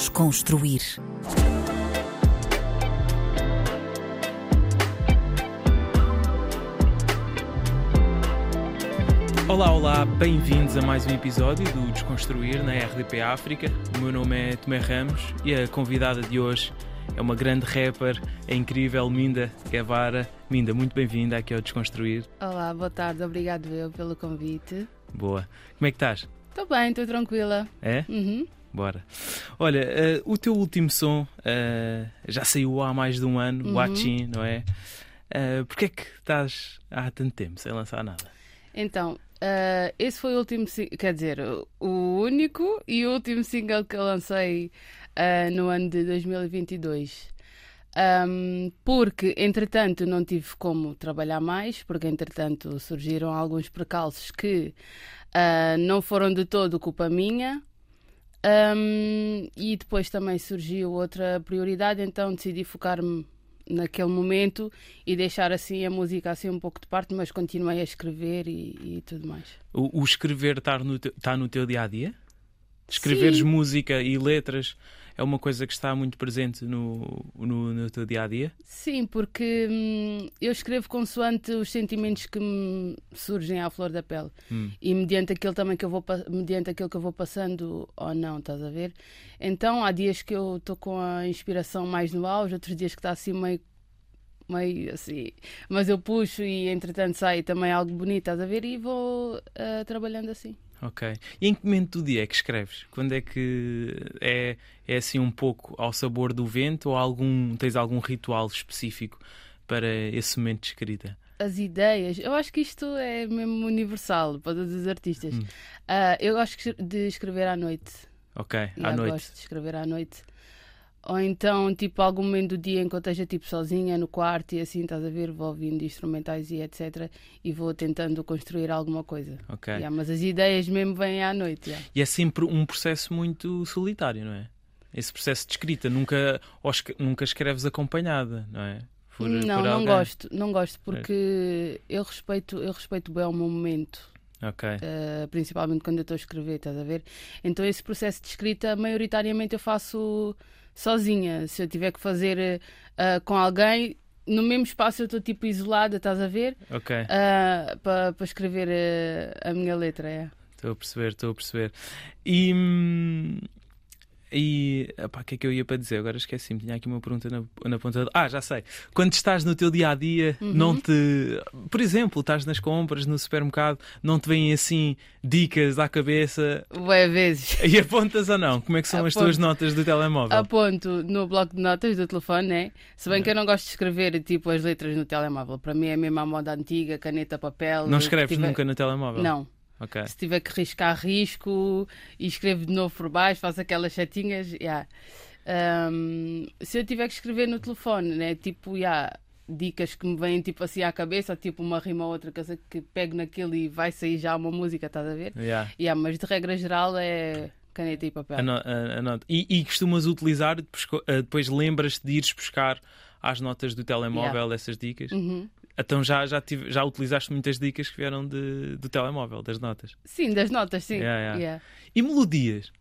Desconstruir. Olá, olá, bem-vindos a mais um episódio do Desconstruir na RDP África. O meu nome é Tomé Ramos e a convidada de hoje é uma grande rapper, é incrível, Minda Guevara. Minda, muito bem-vinda aqui ao Desconstruir. Olá, boa tarde, obrigado eu pelo convite. Boa. Como é que estás? Estou bem, estou tranquila. É? Uhum. Bora. Olha, eh, o teu último som eh, já saiu há mais de um ano, Uhum. Watching, não é? Uh, Porquê é que estás há tanto tempo sem lançar nada? Então, ah, esse foi o último, quer dizer, o- único e o último single que eu lancei no ano de 2022. Ahm, porque, entretanto, não tive como trabalhar mais, porque, entretanto, surgiram alguns precalços que não foram de todo culpa minha. Ahm, e depois também surgiu outra prioridade, então decidi focar-me naquele momento e deixar assim a música assim um pouco de parte, mas continuei a escrever e, e tudo mais. O, o escrever está no, teu, tá no teu dia a dia? Escreveres Sim. música e letras é uma coisa que está muito presente no, no, no teu dia a dia? Sim, porque hum, eu escrevo consoante os sentimentos que me surgem à flor da pele Hum. e mediante aquilo também que eu vou mediante aquilo que eu vou passando ou não, estás a ver? Então há dias que eu estou com a inspiração mais no auge, outros dias que está assim meio meio assim, mas eu puxo e entretanto sai também algo bonito, estás a ver? E vou ah, trabalhando assim. Ok. E em que momento do dia é que escreves? Quando é que é, é assim um pouco ao sabor do vento ou algum, tens algum ritual específico para esse momento de escrita? as ideias, eu acho que isto é mesmo universal para todos os artistas. Hum. Ah, eu gosto de escrever à noite. Ok, à noite. Gosto de escrever à noite. Ou então, tipo, algum momento do dia em que eu esteja tipo, sozinha no quarto e assim, estás a ver, vou ouvindo instrumentais e etc. E vou tentando construir alguma coisa. Ok. Yeah, mas as ideias mesmo vêm à noite. yeah. E é sempre um processo muito solitário, não é? Esse processo de escrita, nunca, nunca escreves acompanhada, não é? Por- não, por não gosto, não gosto porque eu respeito, eu respeito bem o meu momento. Ok, Uh, principalmente quando eu estou a escrever, estás a ver? Então esse processo de escrita, maioritariamente eu faço sozinha. Se eu tiver que fazer uh, com alguém, no mesmo espaço eu estou tipo isolada, estás a ver? ok. Para escrever uh, a minha letra, é. Estou a perceber, estou a perceber. E. E. O que é que eu ia para dizer? Agora esqueci-me. Tinha aqui uma pergunta na, na ponta. do- Ah, já sei. Quando estás no teu dia a dia, Uhum. não te. Por exemplo, estás nas compras, no supermercado, não te vêm assim dicas à cabeça Ué, vezes. e apontas ou não? Como é que são as Aponto. tuas notas do telemóvel? Aponto no bloco de notas do telefone, né? Se bem que eu não gosto de escrever tipo as letras no telemóvel. Para mim é mesmo a moda antiga, caneta, papel. Não escreves tiver- nunca no telemóvel? Não. Ok. Se tiver que riscar, risco e escrevo de novo por baixo, faço aquelas setinhas. Yeah. Um, se eu tiver que escrever no telefone, né? Tipo, yeah, dicas que me vêm tipo assim à cabeça, tipo uma rima ou outra sei que pego naquilo e vai sair já uma música, estás a ver? Yeah. Yeah, mas de regra geral é caneta e papel. Anota. E, e costumas utilizar, depois, eh, depois lembras-te de ires buscar às notas do telemóvel essas dicas? Uhum. Então já, já, tive- já utilizaste muitas dicas que vieram de, do telemóvel, das notas. Sim, das notas, sim. Yeah, yeah. Yeah. E melodias?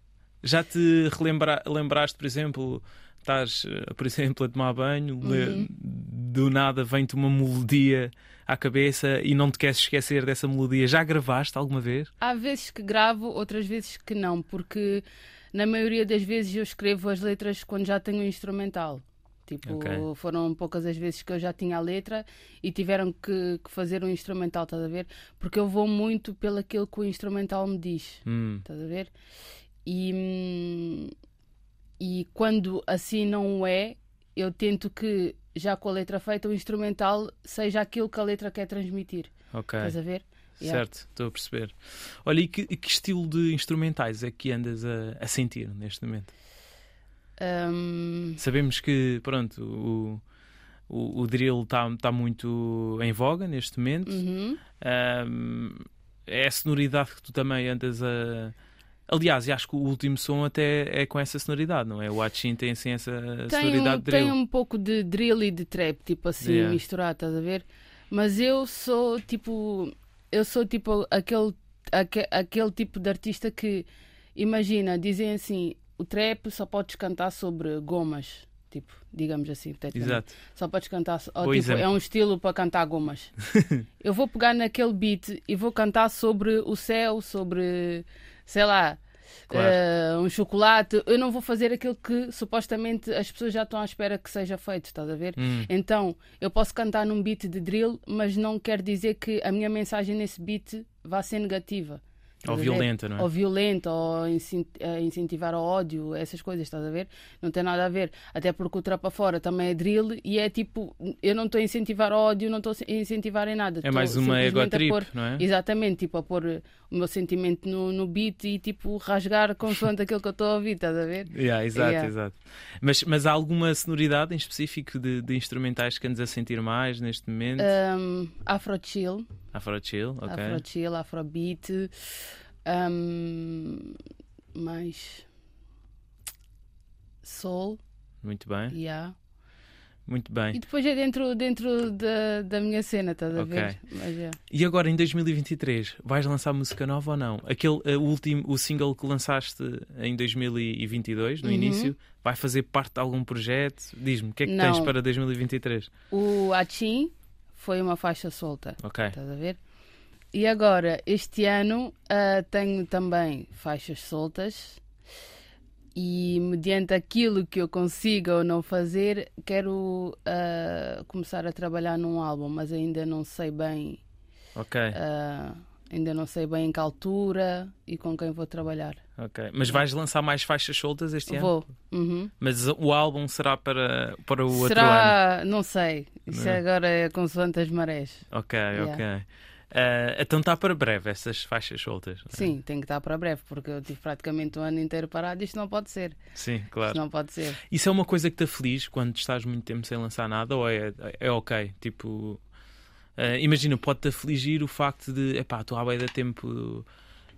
Já te relembra, lembraste, por exemplo, estás, eh, por exemplo, a tomar banho, Uhum. do nada vem-te uma melodia à cabeça e não te queres esquecer dessa melodia. Já gravaste alguma vez? Há vezes que gravo, outras vezes que não, porque na maioria das vezes eu escrevo as letras quando já tenho o instrumental. Tipo, Ok. foram poucas as vezes que eu já tinha a letra e tiveram que, que fazer um instrumental, estás a ver? Porque eu vou muito pelo aquilo que o instrumental me diz, Hum, estás a ver? E, e quando assim não é, eu tento que, já com a letra feita, o instrumental seja aquilo que a letra quer transmitir, ok. estás a ver? Yeah. Certo, estou a perceber. Olha, e que, que estilo de instrumentais é que andas a, a sentir neste momento? Hum, Sabemos que, pronto, o, o, o drill está tá muito em voga neste momento. uhum. Ahm, é a sonoridade que tu também andas a. Aliás, acho que o último som até é com essa sonoridade, não é? O Watchin tem assim essa Tem, sonoridade um, de drill. tem um pouco de drill e de trap, tipo assim, Yeah. misturado, estás a ver? Mas eu sou tipo. Eu sou tipo aquele, aque- aquele tipo de artista que, imagina, dizem assim, o trap só podes cantar sobre gomas. Tipo, digamos assim. Exato. Só podes cantar. Ou, tipo, é um estilo para cantar gomas. eu vou pegar naquele beat e vou cantar sobre o céu, sobre, sei lá, claro. uh, um chocolate. Eu não vou fazer aquilo que supostamente as pessoas já estão à espera que seja feito, estás a ver? Hum. Então, eu posso cantar num beat de drill, mas não quer dizer que a minha mensagem nesse beat vá ser negativa. Ou violenta, não é? Ou violenta, ou incentivar ao ódio, essas coisas, estás a ver? Não tem nada a ver. Até porque o Trapa Fora também é drill e é tipo, eu não estou a incentivar ao ódio, não estou a incentivar em nada. É mais uma ego trip, pôr, não é? Exatamente, tipo, a pôr o meu sentimento no, no beat e tipo rasgar consoante aquilo que eu estou a ouvir, estás a ver? Yeah, exato, yeah. exato. Mas, mas há alguma sonoridade em específico de, de instrumentais que andas a sentir mais neste momento? Um, Afro Chill. Afro Chill, ok. Afro Chill, Afrobeat. Um, mais Soul. Muito bem. Yeah. Muito bem. E depois é dentro, dentro da, da minha cena, estás a okay. ver? Mas, yeah. E agora em 2023, vais lançar música nova ou não? Aquele uh, último, o single que lançaste em 2022, no uhum. início, vai fazer parte de algum projeto? Diz-me, o que é que não. tens para 2023? O Achim foi uma faixa solta. Ok. Estás a ver? E agora, este ano uh, tenho também faixas soltas e mediante aquilo que eu consiga ou não fazer, quero uh, começar a trabalhar num álbum, mas ainda não sei bem. Ok. Uh, ainda não sei bem em que altura e com quem vou trabalhar. Ok. Mas vais lançar mais faixas soltas este vou. ano? Vou. Uhum. Mas o álbum será para, para o será... outro ano? Não sei. Isso não. agora é consoante as marés. Ok, yeah. ok. Uh, então está para breve essas faixas soltas. É? Sim, tem que estar para breve, porque eu tive praticamente um ano inteiro parado e isto não pode ser. Sim, claro. Isto não pode ser. Isso é uma coisa que te aflige quando estás muito tempo sem lançar nada ou é, é ok? Tipo, uh, imagina, pode-te afligir o facto de, epá, estou beira de tempo.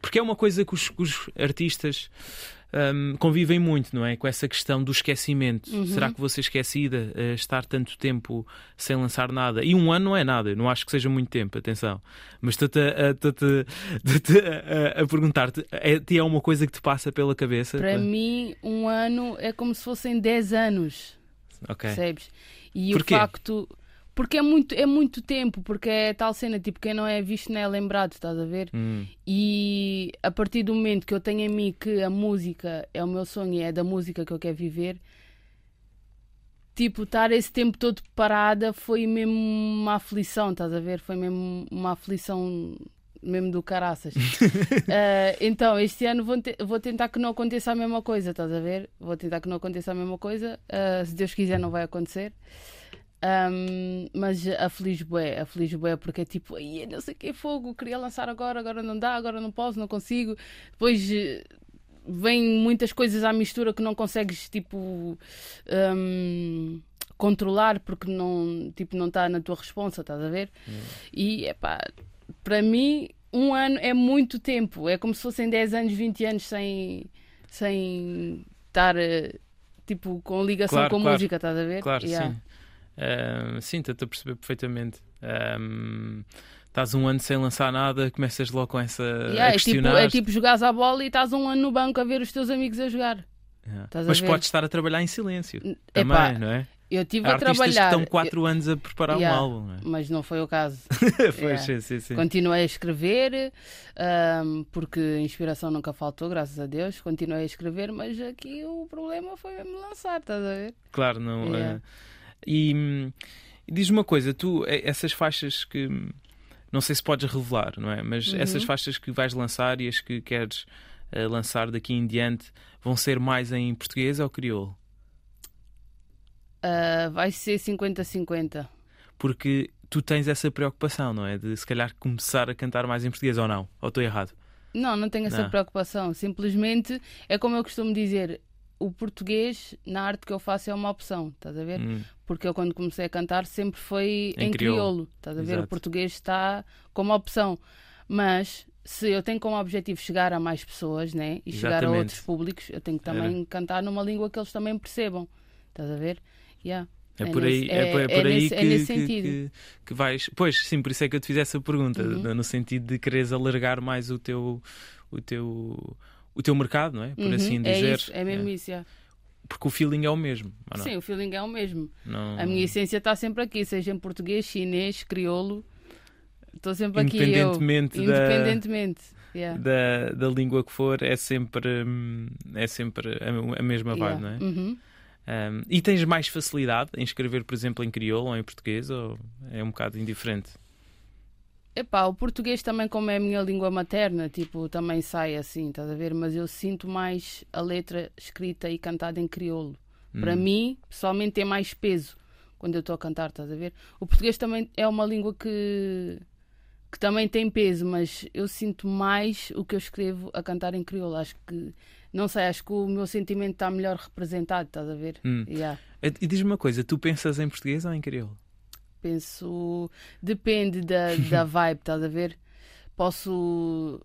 Porque é uma coisa que os, os artistas um, convivem muito, não é? Com essa questão do esquecimento. Uhum. Será que vou ser esquecida uh, estar tanto tempo sem lançar nada? E um ano não é nada, não acho que seja muito tempo, atenção. Mas estou-te a, a, a, perguntar-te: é, é uma coisa que te passa pela cabeça? Para mim, um ano é como se fossem 10 anos. Ok. Percebes? E Porquê? o facto porque é muito, é muito tempo, porque é tal cena, tipo, quem não é visto não é lembrado, estás a ver? Hum. E a partir do momento que eu tenho em mim que a música é o meu sonho e é da música que eu quero viver, tipo, estar esse tempo todo parada foi mesmo uma aflição, estás a ver? Foi mesmo uma aflição mesmo do caraças. uh, então, este ano vou, te vou, tentar que não aconteça a mesma coisa, estás a ver? Vou tentar que não aconteça a mesma coisa. Uh, se Deus quiser, não vai acontecer. Um, mas a Feliz Bué, a Feliz Bué, porque é tipo, não sei que fogo, queria lançar agora, agora não dá, agora não posso, não consigo. Depois eh, vem muitas coisas à mistura que não consegues tipo um, controlar porque não tipo não está na tua responsa, estás a ver? Hum. E é pá, para mim um ano é muito tempo, é como se fossem 10 anos, 20 anos sem sem estar eh, tipo com ligação claro, com claro. música, estás a ver? Claro, yeah. sim. Uh, sim, estou a perceber perfeitamente. Um, estás um ano sem lançar nada, começas logo com essa. Yeah, a é, tipo, é tipo jogares a bola e estás um ano no banco a ver os teus amigos a jogar. Yeah. Mas podes estar a trabalhar em silêncio Epá, também, não é? Eu tive Há a trabalhar. que estão 4 anos a preparar yeah, um álbum. Não é? Mas não foi o caso. yeah. sim, sim, sim. Continuei a escrever, um, porque inspiração nunca faltou, graças a Deus. Continuei a escrever, mas aqui o problema foi me lançar, estás a ver? Claro, não. Yeah. E, e diz uma coisa, tu, essas faixas que. Não sei se podes revelar, não é? Mas uhum. essas faixas que vais lançar e as que queres uh, lançar daqui em diante vão ser mais em português ou crioulo? Uh, vai ser 50-50. Porque tu tens essa preocupação, não é? De se calhar começar a cantar mais em português ou não? Ou estou errado? Não, não tenho essa Não. preocupação. Simplesmente é como eu costumo dizer: o português na arte que eu faço é uma opção, estás a ver? Hum. Porque eu, quando comecei a cantar, sempre foi Em em, crioulo. crioulo, estás a ver? Exato. O português está como opção. Mas se eu tenho como objetivo chegar a mais pessoas né? e chegar a Exatamente. outros públicos, eu tenho que também cantar numa língua que eles também percebam, estás a ver? Yeah. É por aí, nesse- é, por- é é por aí nesse- que, é que- sentido. que- que vais. Pois, sim, por isso é que eu te fiz essa pergunta, Uhum. no, no sentido de quereres alargar mais o teu, o teu, o teu mercado, não é? Por Uhum, assim é dizer. isso, é mesmo isso. yeah. Porque o feeling é o mesmo. Sim, o feeling é o mesmo. Não- A minha essência está sempre aqui, seja em português, chinês, crioulo. Estou sempre aqui. Eu, Independentemente da- independentemente. yeah. da, da língua que for, é sempre, hum, é sempre a, a mesma vibe, Yeah. não é? Uhum. Um, e tens mais facilidade em escrever, por exemplo, em crioulo ou em português, ou é um bocado indiferente? Epá, o português também, como é a minha língua materna, tipo, também sai assim, estás a ver? Mas eu sinto mais a letra escrita e cantada em crioulo. Para Hum. mim, pessoalmente, tem mais peso quando eu estou a cantar, estás a ver? O português também é uma língua que, que também tem peso, mas eu sinto mais o que eu escrevo a cantar em crioulo. Acho que, não sei, acho que o meu sentimento está melhor representado, estás a ver? Hum. Yeah. E e diz-me uma coisa, tu pensas em português ou em crioulo? Penso. Depende da, da vibe, estás a ver? Posso.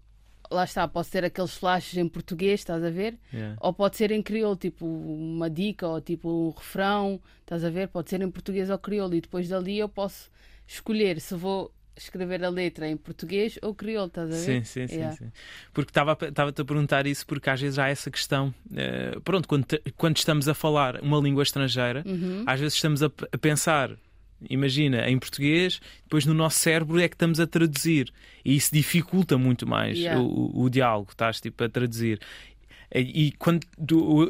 Lá está, posso ter aqueles flashes em português, estás a ver? Yeah. Ou pode ser em crioulo, tipo uma dica ou tipo um refrão, estás a ver? Pode ser em português ou crioulo. E depois dali eu posso escolher se vou escrever a letra em português ou crioulo, estás a Sim, ver? sim, sim, Yeah. sim. Porque estava-te a perguntar isso porque às vezes há essa questão. eh, pronto, quando, te- quando estamos a falar uma língua estrangeira, Uhum. às vezes estamos a, a pensar, imagina, em português, depois no nosso cérebro é que estamos a traduzir. E isso dificulta muito mais Yeah. o, o- diálogo, estás tipo a traduzir. E e quando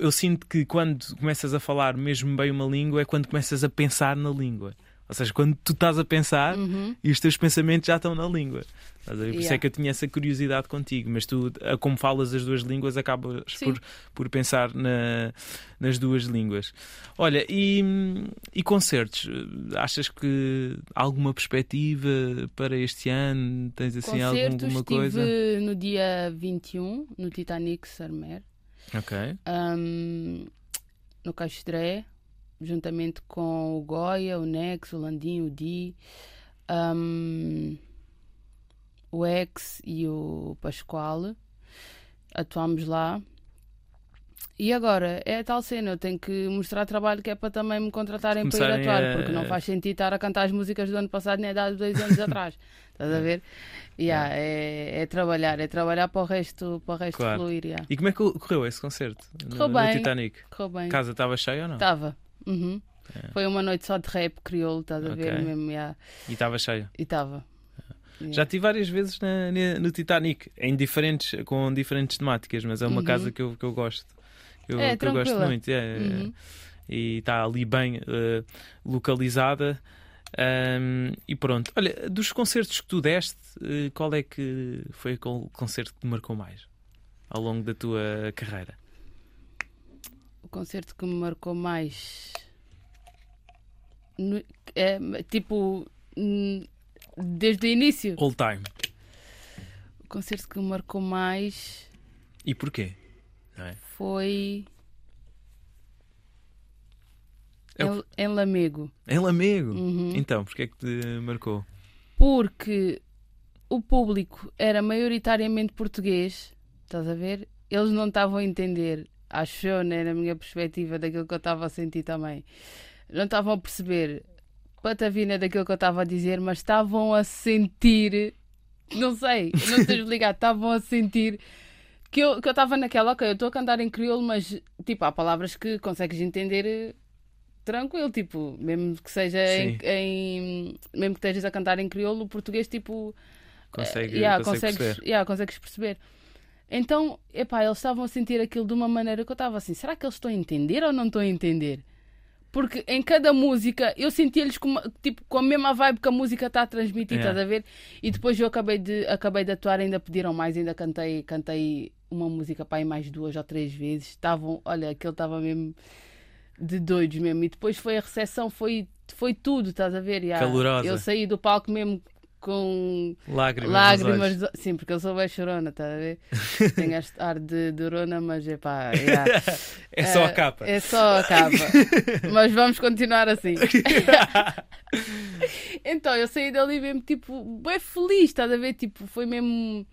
eu sinto que quando começas a falar mesmo bem uma língua é quando começas a pensar na língua. Ou seja, quando tu estás a pensar Uhum. e os teus pensamentos já estão na língua. Por isso Yeah. é que eu tinha essa curiosidade contigo, mas tu, como falas as duas línguas, acabas Sim. por, por pensar na- nas duas línguas. Olha, e, e concertos? Achas que há alguma perspectiva para este ano? Tens assim Concertos, alguma estive coisa? no dia 21, no Titanic Sarmer. Ok. um, no Castré, juntamente com o Goya, o Nex, o Landim, o Di, um, o Ex e o Pascoal. Atuámos lá. E agora, é a tal cena, eu tenho que mostrar trabalho que é para também me contratarem para ir atuar, a- porque não faz sentido estar a cantar as músicas do ano passado nem há dois anos atrás. Estás a ver? Yeah, é, é trabalhar, é trabalhar para o resto, para o resto Claro. fluir. yeah. E como é que correu esse concerto? No- Correu no, bem. Titanic? Correu bem. Casa estava cheia ou não? Estava. Uhum. É. Foi uma noite só de rap crioulo, estás a ver mesmo? yeah. E estava cheia. E estava. Já estive várias vezes na- no Titanic, em diferentes, com diferentes temáticas, mas é uma Uhum. casa que eu, que eu gosto. Que eu, É, que eu gosto muito. é, Uhum. E está ali bem eh, localizada. Ahm, e pronto. Olha, dos concertos que tu deste, eh, qual é que foi o con- concerto que te marcou mais ao longo da tua carreira? O concerto que me marcou mais. no- é, tipo. Desde o início. All time. O concerto que me marcou mais E porquê? É? foi. É o Em, em Lamego. Em Lamego. Uhum. Então, porquê é que te marcou? Porque o público era maioritariamente português, estás a ver? Eles não estavam a entender, acho eu, né, na minha perspectiva, daquilo que eu estava a sentir também. Não estavam a perceber patavina daquilo que eu estava a dizer, mas estavam a sentir, não sei, não sei explicar, estavam a sentir que eu que eu estava naquela, ok, eu estou a cantar em crioulo, mas tipo, há palavras que consegues entender eh, tranquilo, tipo, mesmo que seja em, em- mesmo que estejas a cantar em crioulo, o português tipo Consegue, yeah, consegue consegues, perceber? yeah, consegues perceber. Então, epá, eles estavam a sentir aquilo de uma maneira que eu estava assim, será que eles estão a entender ou não estão a entender? Porque em cada música eu sentia-lhes com, tipo, com a mesma vibe que a música está a transmitir, Yeah. estás a ver? E depois eu acabei de, acabei de atuar, ainda pediram mais, ainda cantei, cantei uma música para aí mais duas ou três vezes. Estavam, olha, aquele estava mesmo de doidos mesmo. E depois foi a recepção, foi, foi tudo, estás a ver? Yeah. Calorosa. Eu saí do palco mesmo com Lágrimas. lágrimas. do- Sim, porque eu sou bem chorona, estás a ver? Tenho este ar de durona, mas epá, yeah. É só a Eh, capa. É só a capa. Mas vamos continuar assim. então, eu saí dali mesmo, tipo, bem feliz, estás a ver? Tipo, foi mesmo.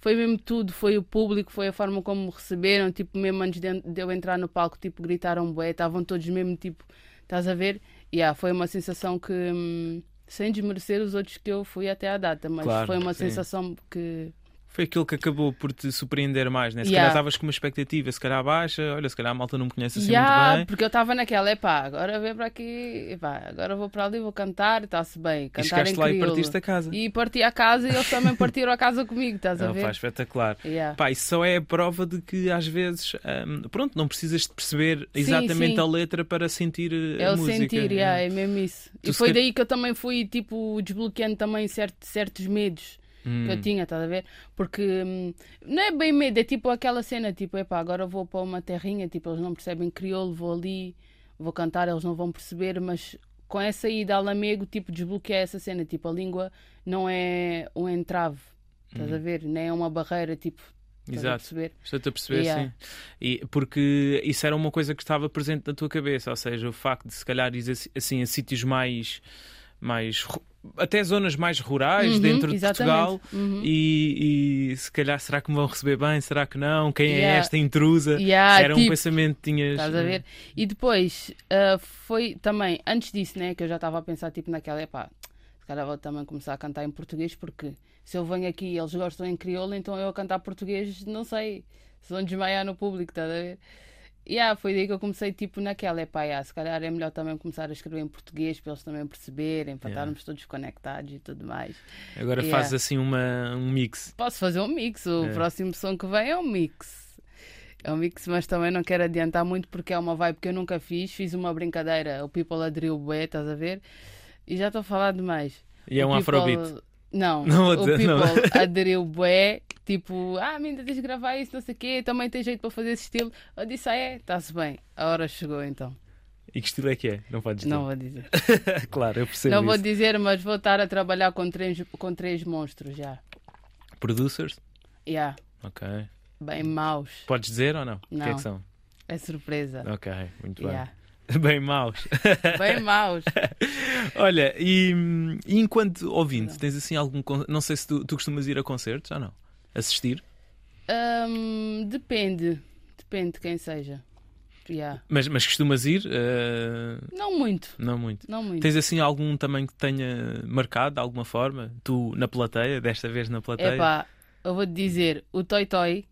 Foi mesmo tudo, foi o público, foi a forma como me receberam, tipo, mesmo antes de, eu entrar no palco, tipo, gritaram bué, estavam todos mesmo, tipo, estás a ver? E yeah, foi uma sensação que, hum, sem desmerecer os outros que eu fui até à data, mas Claro, foi uma sim. sensação que Foi aquilo que acabou por te surpreender mais, né? Se Yeah. calhar estavas com uma expectativa, se calhar baixa, olha, se calhar a malta não me conhece assim Ya, muito bem. porque eu estava naquela, epá, agora vem para aqui, epá, agora vou para ali, vou cantar, está-se bem. E Cantar chegaste em lá e partiste a casa. E parti a casa e eles também partiram a casa comigo, estás a ver? pá, espetacular. Yeah. Pá, isso só é a prova de que às vezes, hum, pronto, não precisas de perceber exatamente sim. a letra para sentir eh, É a o música. sentir, yeah, é mesmo isso. Tu e foi calhar- daí que eu também fui, tipo, desbloqueando também certo- certos medos Hum. eu tinha, estás a ver? Porque hum, não é bem medo, é tipo aquela cena, tipo, epá, agora vou para uma terrinha, tipo, eles não percebem crioulo, vou ali, vou cantar, eles não vão perceber, mas com essa ida a Lamego, tipo, desbloqueia essa cena, tipo, a língua não é um entrave, estás a ver? Nem é uma barreira, tipo. Exato. perceber? Estou-te a perceber, Yeah. sim. E, porque isso era uma coisa que estava presente na tua cabeça, ou seja, o facto de se calhar ir assim, a sítios mais, mais até zonas mais rurais Uhum, dentro de exatamente. Portugal Uhum. e, e se calhar será que me vão receber bem, será que não? Quem é Yeah. esta intrusa? Yeah, era um tipo, pensamento que tinhas. Estás a ver? E depois ah, foi também, antes disso, né, que eu já estava a pensar tipo naquela, epá, se calhar vou também começar a cantar em português, porque se eu venho aqui e eles gostam em crioulo, então eu a cantar português, não sei, se vão desmaiar no público, estás a ver? E yeah, foi daí que eu comecei tipo naquela, epá, yeah, se calhar é melhor também começar a escrever em português para eles também perceberem, para Yeah. estarmos todos conectados e tudo mais. Agora Yeah. fazes assim uma, um mix. Posso fazer um mix, o É. próximo som que vem é um mix. É um mix, mas também não quero adiantar muito porque é uma vibe que eu nunca fiz. Fiz uma brincadeira, o People aderiu bué, estás a ver? E já estou a falar demais. E é O um People- afrobeat. Não, Não vou o dizer, não. People aderiu bué, tipo, ah, ainda tens de gravar isso, não sei o quê, também tem jeito para fazer esse estilo. Eu disse, ah é, está-se bem, a hora chegou então. E que estilo é que é? Não podes dizer. Não vou dizer. claro, eu percebo não vou isso. dizer, mas vou estar a trabalhar com três, com três monstros já. Producers? Yeah, Ok. bem maus. Podes dizer ou não? O que é Não. que são? É surpresa. Ok, muito. Yeah. Bem maus. Bem maus. Olha, e, e enquanto ouvinte, tens assim algum. Não sei se tu, tu costumas ir a concertos ou não? Assistir? Hum, depende. Depende de quem seja. Yeah. Mas, mas costumas ir? eh, Não muito. não muito. Não muito. Tens assim algum também que tenha marcado de alguma forma? Tu na plateia, desta vez na plateia? Epá, eu vou-te dizer, o Toy Toy,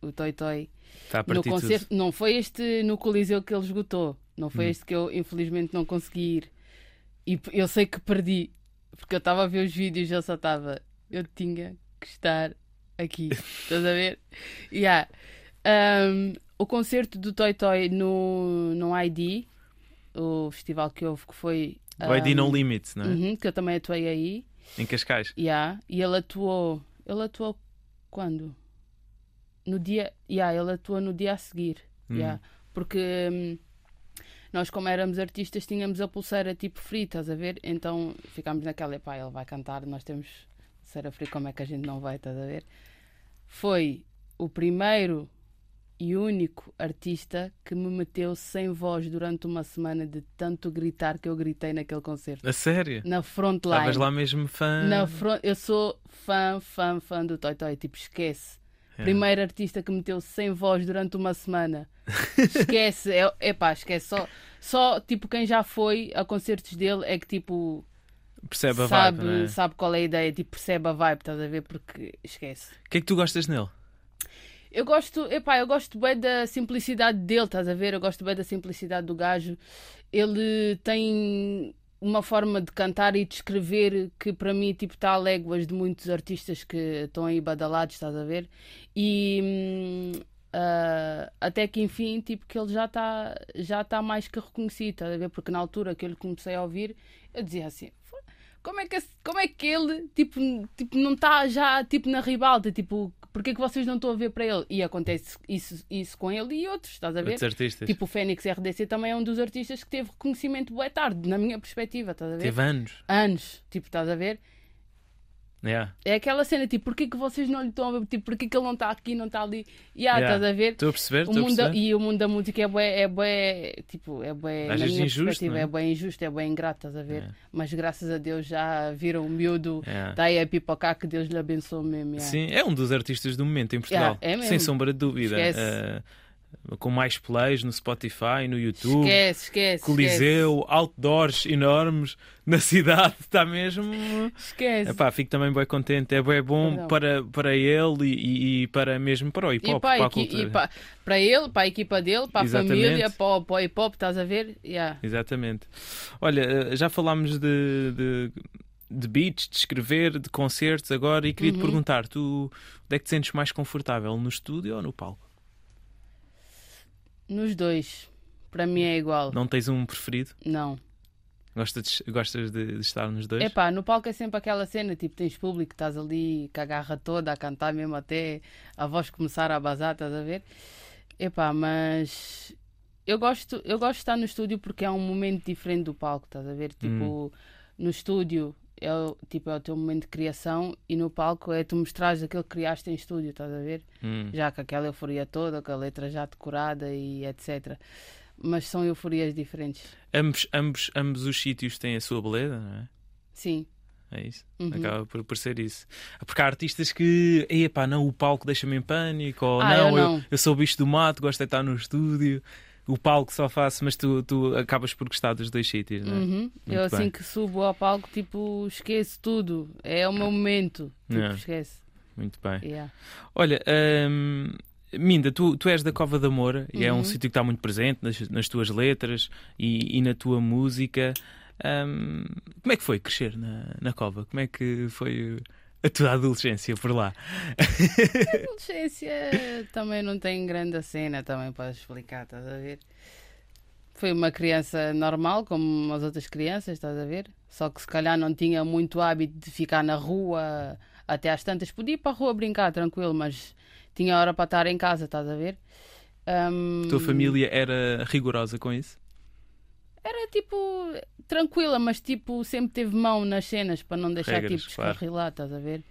o Toy Toy, a no concerto, tudo. não foi este no Coliseu que ele esgotou. Não foi Hum. este que eu infelizmente não consegui ir. E eu sei que perdi, porque eu estava a ver os vídeos e ele só estava. Eu tinha que estar aqui. Estás a ver? Yeah. Um, o concerto do Toy Toy no, no ID, o festival que houve, que foi. O ID um, No Limits, não é? uhum, que eu também atuei aí. Em Cascais. Yeah, e ele atuou. Ele atuou quando? No dia. Yeah, ele atuou no dia a seguir. Hum. Yeah, porque hum, nós, como éramos artistas, tínhamos a pulseira tipo free, estás a ver? Então ficámos naquela, pá, ele vai cantar, nós temos pulseira free, como é que a gente não vai, estás a ver? Foi o primeiro e único artista que me meteu sem voz durante uma semana de tanto gritar que eu gritei naquele concerto. A sério? Na frontline. Estavas lá mesmo fã. Na front... Eu sou fã, fã, fã do Toy Toy. Tipo, esquece. É. Primeiro artista que meteu sem voz durante uma semana. Esquece. É, epá, esquece. Só, só, tipo, quem já foi a concertos dele é que, tipo, Percebe a sabe, vibe, não é? sabe qual é a ideia. Tipo, percebe a vibe, estás a ver? Porque esquece. O que é que tu gostas nele? Eu gosto, epá, eu gosto bem da simplicidade dele, estás a ver? Eu gosto bem da simplicidade do gajo. Ele tem uma forma de cantar e de escrever que para mim tipo está a léguas de muitos artistas que estão aí badalados, estás a ver? E ah, até que enfim, tipo que ele já está já tá mais que reconhecido, estás a ver? Porque na altura que eu lhe comecei a ouvir, eu dizia assim, "Fo- como é que, como é que ele tipo, tipo, não está já tipo na ribalta? Tipo, porque é que vocês não estão a ver para ele? E acontece isso, isso com ele e outros, estás a ver? Outros artistas. Tipo, o Fênix RDC também é um dos artistas que teve reconhecimento bué tarde, na minha perspectiva, estás a ver? Teve anos. Anos, tipo, estás a ver? Yeah. É aquela cena, tipo, porquê que vocês não lhe estão a ver? Tipo, porquê que ele não está aqui, não está ali? Yeah, Yeah. estás a ver? Estou a perceber, O a mundo da- perceber. e o mundo da música é bué, é bué, tipo, é bué, Às na minha injusto, é? é bué injusto, é bué ingrato, estás a ver? É. Mas graças a Deus já viram o miúdo, Yeah. está aí a pipocar, que Deus lhe abençoe mesmo. yeah. Sim, é um dos artistas do momento em Portugal. Yeah, é. Sem sombra de dúvida. Esquece. Eh, com mais plays no Spotify, no YouTube. Esquece, esquece. Coliseu, esquece. outdoors enormes na cidade, está mesmo. Esquece. Epá, fico também bem contente. É bem bom Perdão. para, para ele e, e para mesmo para o hip hop, para, para a a cultura. para, para ele, para a equipa dele, para a Exatamente. família, para, o- para o hip hop, estás a ver? Yeah. Exatamente. Olha, eh, já falámos de, de, de beats, de escrever, de concertos agora e queria te Uhum. perguntar: tu onde é que te sentes mais confortável? No estúdio ou no palco? Nos dois. Para mim é igual. Não tens um preferido? Não. Gostas, gostas de, de estar nos dois? Epá, no palco é sempre aquela cena, tipo, tens público, estás ali com a garra toda a cantar mesmo até a voz começar a bazar, estás a ver? Epá, mas eu gosto, eu gosto de estar no estúdio porque é um momento diferente do palco, estás a ver? Tipo, no estúdio é o, tipo, é o teu momento de criação e no palco é tu mostrares aquilo que criaste em estúdio, estás a ver? Hum. Já com aquela euforia toda, com a letra já decorada e etc. Mas são euforias diferentes. Ambos, ambos, ambos os sítios têm a sua beleza, não é? Sim. É isso. Uhum. Acaba por, por ser isso. Porque há artistas que, epá, não, o palco deixa-me em pânico, ou Ah, não, eu eu, não. eu sou o bicho do mato, gosto de estar no estúdio. O palco só faço, mas tu, tu acabas por gostar dos dois sítios, não é? Uhum. Eu assim bem. que subo ao palco, tipo, esqueço tudo. É o meu momento. Tipo, Yeah. esquece. Muito bem. Yeah. Olha, hum, Minda, tu, tu és da Cova da Moura e é um Uhum. sítio que está muito presente nas, nas tuas letras e, e na tua música. Hum, como é que foi crescer na, na Cova? Como é que foi a tua adolescência por lá? Adolescência também não tem grande cena também para explicar, estás a ver? Foi uma criança normal, como as outras crianças, estás a ver? Só que se calhar não tinha muito hábito de ficar na rua até às tantas. Podia ir para a rua brincar, tranquilo, mas tinha hora para estar em casa, estás a ver? A tua família era rigorosa com isso? Era tipo tranquila, mas tipo sempre teve mão nas cenas para não deixar Regras, tipo claro. descarrilar, estás a ver?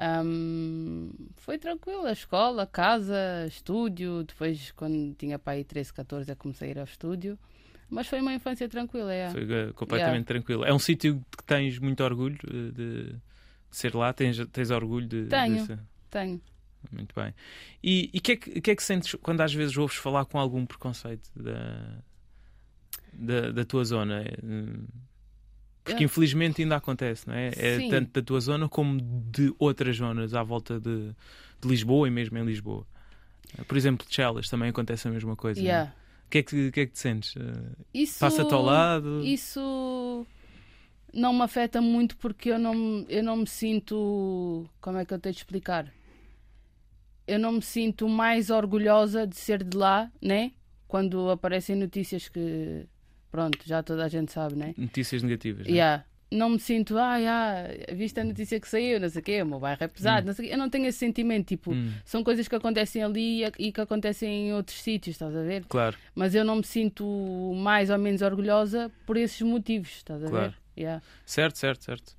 Hum, foi tranquila, escola, casa, estúdio. Depois, quando tinha aí 13, 14, eu comecei a ir ao estúdio. Mas foi uma infância tranquila, é. Foi uh, completamente tranquilo. É um sítio que tens muito orgulho uh, de, de ser lá? Tens, tens orgulho de. Tenho. desse- Tenho. Muito bem. E o que, é que, que é que sentes quando às vezes ouves falar com algum preconceito da, da, da tua zona? Hum, Porque Eu- infelizmente ainda acontece, não é? É tanto da tua zona como de outras zonas à volta de, de Lisboa e mesmo em Lisboa. Por exemplo, de Chelas também acontece a mesma coisa. é? Yeah. O que é que, que é que te sentes? Uh, Isso, Passa-te ao lado? Isso não me afeta muito porque eu não, eu não me sinto. Como é que eu tenho de explicar? Eu não me sinto mais orgulhosa de ser de lá, né? Quando aparecem notícias que. Pronto, já toda a gente sabe, né? Notícias negativas. não é? Yeah. Não me sinto, ah, yeah, viste a notícia que saiu, não sei o quê, o meu bairro é pesado, não sei o quê. Eu não tenho esse sentimento, tipo, Hum, são coisas que acontecem ali e, e que acontecem em outros sítios, estás a ver? claro. Mas eu não me sinto mais ou menos orgulhosa por esses motivos, estás a Claro. ver? Yeah. Certo, certo, certo.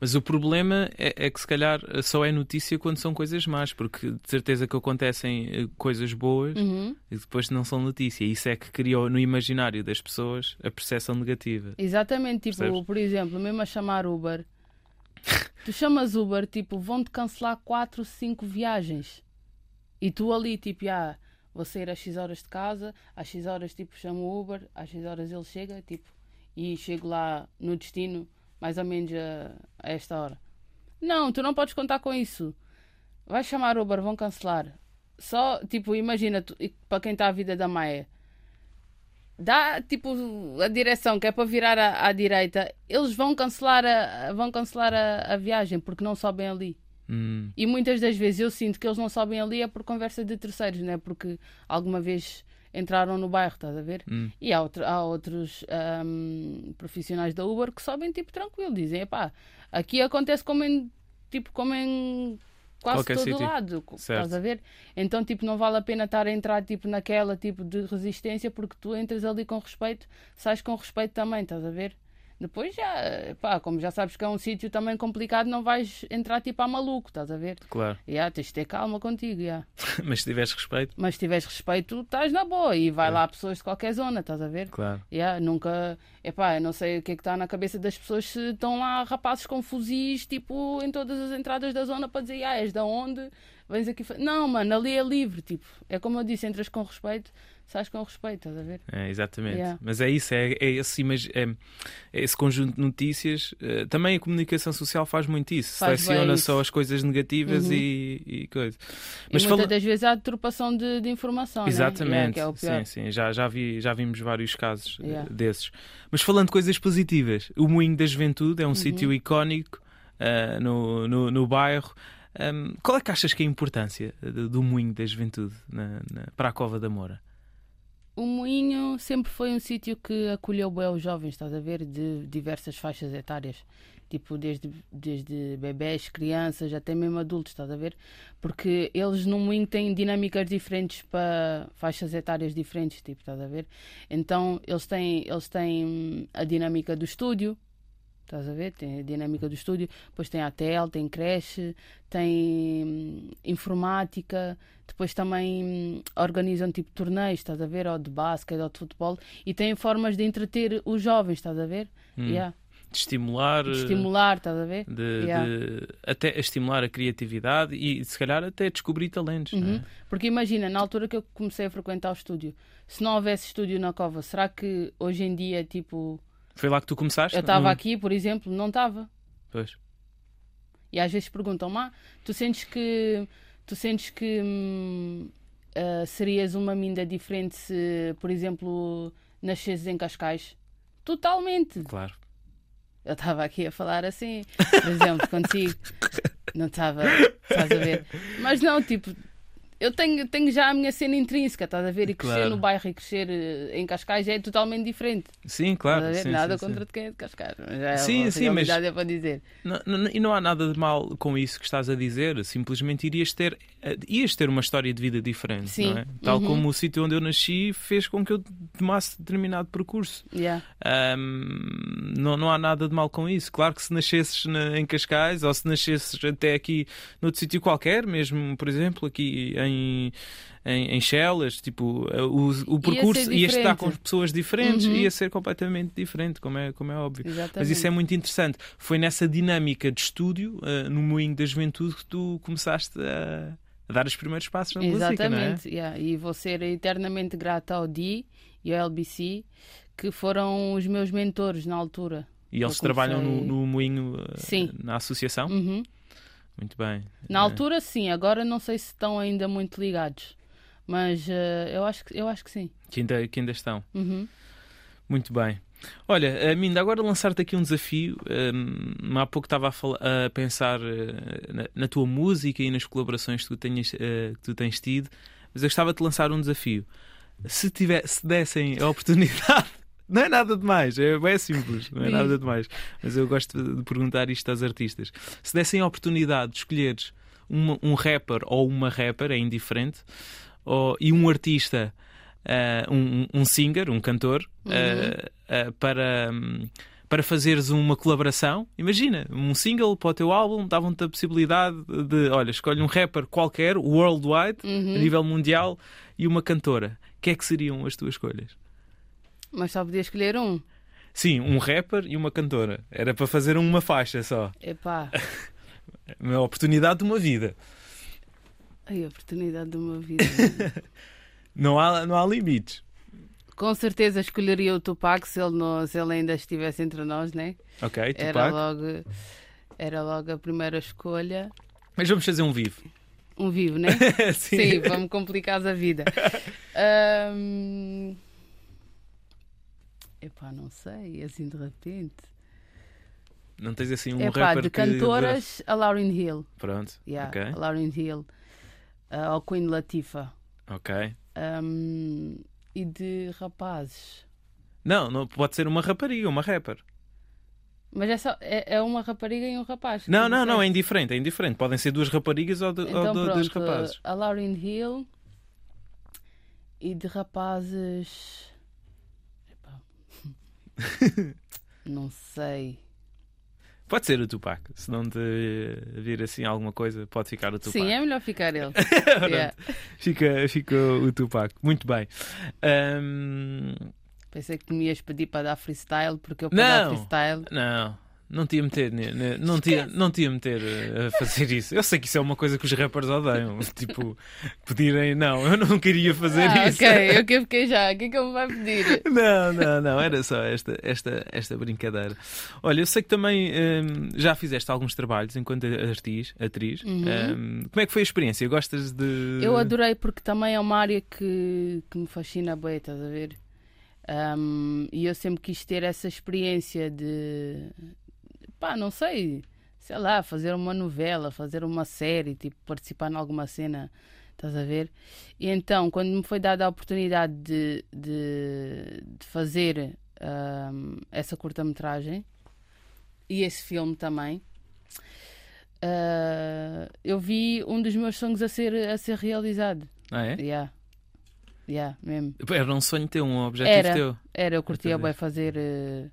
Mas o problema é, é que se calhar só é notícia quando são coisas más, porque de certeza que acontecem eh, coisas boas Uhum. e depois não são notícia. E isso é que criou no imaginário das pessoas a percepção negativa. Exatamente, tipo, Percebes? por exemplo, mesmo a chamar Uber, tu chamas Uber, tipo, vão-te cancelar 4, 5 viagens. E tu ali, tipo, ah, vou sair às X horas de casa, às X horas, tipo, chamo o Uber, às X horas ele chega, tipo, e chego lá no destino, mais ou menos a, a esta hora. Não, tu não podes contar com isso. Vais chamar Uber, vão cancelar. Só, tipo, imagina, tu- para quem está a vida da Maia, dá tipo a direção que é para virar à, à direita, eles vão cancelar a, vão cancelar a, a viagem porque não sobem ali. Hum, E muitas das vezes eu sinto que eles não sobem ali é por conversa de terceiros, não é? Porque alguma vez entraram no bairro, estás a ver? hum. E há, outro- há outros ahm, profissionais da Uber que sobem tipo tranquilo, dizem, epá, aqui acontece como em, tipo, como em quase Qualquer todo sítio. lado, Certo. estás a ver? Então, tipo, não vale a pena estar a entrar tipo, naquela tipo de resistência porque tu entras ali com respeito, sais com respeito também, estás a ver? Depois já, pá, como já sabes que é um sítio também complicado, não vais entrar tipo a maluco, estás a ver? Claro. Yeah, tens de ter calma contigo, yeah. Mas se tiveres respeito, mas se tiveres respeito, estás na boa e vai É. lá pessoas de qualquer zona, estás a ver? claro. Yeah, nunca. Epá, eu não sei o que é que está na cabeça das pessoas se estão lá rapazes com fuzis, tipo, em todas as entradas da zona para dizer, ah, és da onde? Vens aqui. Não, mano, ali é livre. Tipo, é como eu disse, entras com respeito, sais com respeito, estás a ver? É, exatamente. Yeah. Mas é isso, é, é esse, é- é esse conjunto de notícias. eh, também a comunicação social faz muito isso. Faz Seleciona isso. só as coisas negativas Uhum. e, e coisa. e Mas muitas fala- das vezes há deturpação de, de informação. né? Exatamente, que é sim, sim, já, já, vi, já vimos vários casos eh, Yeah. desses. Mas falando de coisas positivas, o Moinho da Juventude é Uhum. um sítio icónico ah, no, no, no bairro. Ahm, qual é que achas que é a importância do, Moinho da Juventude na- na- para a Cova da Moura? O Moinho sempre foi um sítio que acolheu bem os jovens, estás a ver? De diversas faixas etárias. Tipo, desde, desde bebés, crianças, até mesmo adultos, estás a ver? Porque eles no Moinho têm dinâmicas diferentes para faixas etárias diferentes, tipo, estás a ver? Então, eles têm, eles têm a dinâmica do estúdio, estás a ver? Tem a dinâmica do estúdio, depois tem a TL, tem creche, tem hum, informática, depois também hum, organizam tipo torneios, estás a ver? Ou de basquete ou de futebol e têm formas de entreter os jovens, estás a ver? Hum, Yeah. De estimular, De eh, estimular, estás a ver? de, Yeah. de- até a estimular a criatividade e se calhar até descobrir talentos. é? Uhum. Porque imagina, na altura que eu comecei a frequentar o estúdio, se não houvesse estúdio na cova, será que hoje em dia, tipo, Foi lá que tu começaste? eu estava Hum, aqui, por exemplo, não estava? Pois. E às vezes perguntam, ah, tu sentes que tu sentes que hum, ah, serias uma minda diferente se, por exemplo, nascesses em Cascais? Totalmente. Claro. Eu estava aqui a falar assim, por exemplo, contigo. Não estava, estás a ver? Mas não, tipo, eu tenho, tenho já a minha cena intrínseca, estás a ver? E crescer Claro. no bairro e crescer eh, em Cascais é totalmente diferente. Sim, claro. sim, Nada sim, contra sim. quem é de Cascais. Mas já é Sim, sim, mas- é para dizer. Não- não- e não há nada de mal com isso que estás a dizer, simplesmente irias ter, eh, ias ter uma história de vida diferente, Sim. não é? Tal Uhum. como o sítio onde eu nasci fez com que eu tomasse determinado percurso. Yeah. Ahm, não, não há nada de mal com isso. Claro que se nascesses na- em Cascais ou se nascesses até aqui noutro sítio qualquer, mesmo, por exemplo, aqui em, em, em Chelas, tipo, eh, o, o percurso ser ia estar com pessoas diferentes, Uhum. ia ser completamente diferente, como é, como é óbvio. Exatamente. Mas isso é muito interessante. Foi nessa dinâmica de estúdio, eh, no moinho da juventude, que tu começaste a, a dar os primeiros passos na música, não é? Exatamente, yeah. e vou ser eternamente grata ao Di e ao LBC, que foram os meus mentores na altura. E eles Eu trabalham no, comecei- no moinho, Sim. na associação? Uhum. Muito bem. Na Eh, altura, sim, agora não sei se estão ainda muito ligados, mas eh, eu, acho que, eu acho que sim. que, ainda, que ainda estão. Uhum. Muito bem. Olha, eh, Minda, agora lançar-te aqui um desafio. Hum, há pouco estava a, fala- a pensar eh, na, na tua música e nas colaborações que tu, tenhas, eh, que tu tens tido, mas eu gostava de te lançar um desafio. Se, tiver, se dessem a oportunidade. Não é nada demais, é bem simples, não é nada demais. Mas eu gosto de perguntar isto aos artistas. Se dessem a oportunidade de escolheres uma- um rapper ou uma rapper, é indiferente, ou- e um artista, ah, um, um singer, um cantor, ah, ah, para, hum, para fazeres uma colaboração, imagina, um single para o teu álbum, davam-te a possibilidade de, olha, escolhe um rapper qualquer, worldwide, Uhum. a nível mundial, e uma cantora. O que é que seriam as tuas escolhas? Mas só podia escolher um. Sim, um rapper e uma cantora. Era para fazer uma faixa só. Epá, Uma oportunidade de uma vida. ai, a oportunidade de uma vida. Não há, não há limites. Com certeza escolheria o Tupac se ele, não, se ele ainda estivesse entre nós, né? Ok, Era Tupac. logo, era logo a primeira escolha. Mas vamos fazer um vivo. Um vivo, né? Sim, vamos complicar a vida. Ahm, Epá, não sei, assim de repente. Não tens assim um Epá, rapper de que... cantoras, a Lauryn Hill. Pronto, Yeah, ok. a Lauryn Hill. Ah, ao Queen Latifah. Ok. Ahm, e de rapazes. Não, não, pode ser uma rapariga, uma rapper. Mas é, só, é, é uma rapariga e um rapaz. que Não, tu não, não, é indiferente, é indiferente. Podem ser duas raparigas ou, de, ou Então, do- pronto, dois rapazes. a Lauryn Hill e de rapazes. Não sei. Pode ser o Tupac. Se não te vir assim alguma coisa, pode ficar o Tupac. Sim, é melhor ficar ele. Yeah. fica, fica o Tupac. Muito bem. Ahm, Pensei que me ias pedir para dar freestyle, porque eu para Não. dar freestyle. não, não ia meter, não ia- não ia meter eh, a fazer isso. Eu sei que isso é uma coisa que os rappers odeiam. Tipo, pedirem, não, eu não queria fazer ah, isso. ok, eu que fiquei já. O que é que ele me vai pedir? Não, não, não, era só esta, esta, esta brincadeira. Olha, eu sei que também hum, já fizeste alguns trabalhos enquanto atriz. atriz. Uhum. Hum, como é que foi a experiência? Gostas de. Eu adorei porque também é uma área que, que me fascina bem, estás a ver? Um, e eu sempre quis ter essa experiência de, pá, não sei, sei lá, fazer uma novela, fazer uma série, tipo, participar em alguma cena, estás a ver? E então, quando me foi dada a oportunidade de, de, de fazer um, essa curta-metragem e esse filme também, uh, eu vi um dos meus sonhos a ser, a ser realizado. Ah, é? Yeah. Yeah, mesmo. Era um sonho teu, um objetivo Era. teu. Era, eu curtia bem fazer. eh,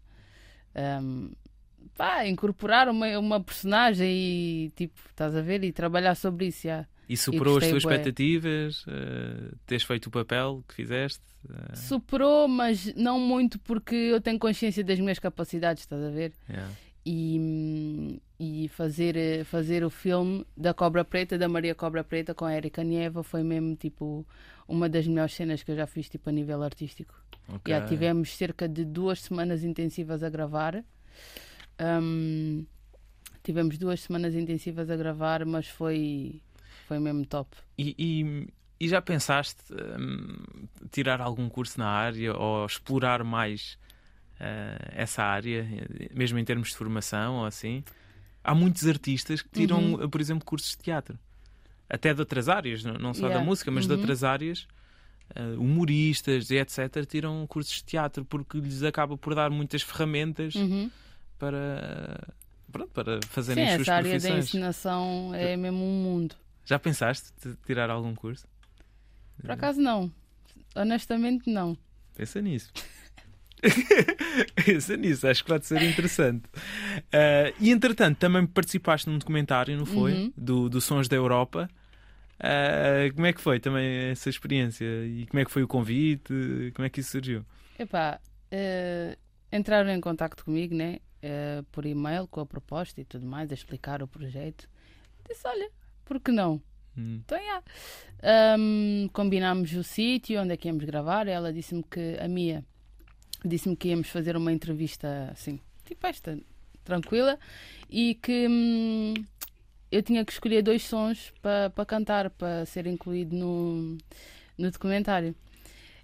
um, pá, incorporar uma, uma personagem e, tipo, estás a ver? E trabalhar sobre isso, yeah. E superou as gostei tuas bué. expectativas? eh, teres feito o papel que fizeste? Eh, Superou, mas não muito porque eu tenho consciência das minhas capacidades, estás a ver? yeah. E, e fazer, fazer o filme da Cobra Preta, da Maria Cobra Preta com a Erika Nieva foi mesmo, tipo, uma das melhores cenas que eu já fiz, tipo, a nível artístico. Ok. Já tivemos cerca de duas semanas intensivas a gravar. Hum, tivemos duas semanas intensivas a gravar, mas foi, foi mesmo top. E, e- e já pensaste hum, tirar algum curso na área ou explorar mais eh, essa área, mesmo em termos de formação ou assim? Há muitos artistas que tiram, Uhum. por exemplo, cursos de teatro. Até de outras áreas, não só da Yeah. música, mas de Uhum. outras áreas. eh, humoristas e etc. tiram cursos de teatro porque lhes acaba por dar muitas ferramentas Uhum. Para, pronto, para Sim, fazerem as suas essa área da profissões. encenação é mesmo um mundo. Já pensaste de tirar algum curso? Por acaso não. Honestamente não. Pensa nisso. Pensa nisso, acho que pode ser interessante. Ah, e entretanto, também participaste num documentário, não foi? Uhum. Do, do Sons da Europa. Ah, como é que foi também essa experiência? E como é que foi o convite? Como é que isso surgiu? Epá, eh, entraram em contacto comigo, né? Eh, por e-mail com a proposta e tudo mais, a explicar o projeto. Disse, olha, por que não? Hum, Então, já. Ahm, combinámos o sítio onde é que íamos gravar. Ela disse-me que a Mia disse-me que íamos fazer uma entrevista assim, tipo esta, tranquila, e que hum, eu tinha que escolher dois sons para pa cantar, para ser incluído no, no documentário.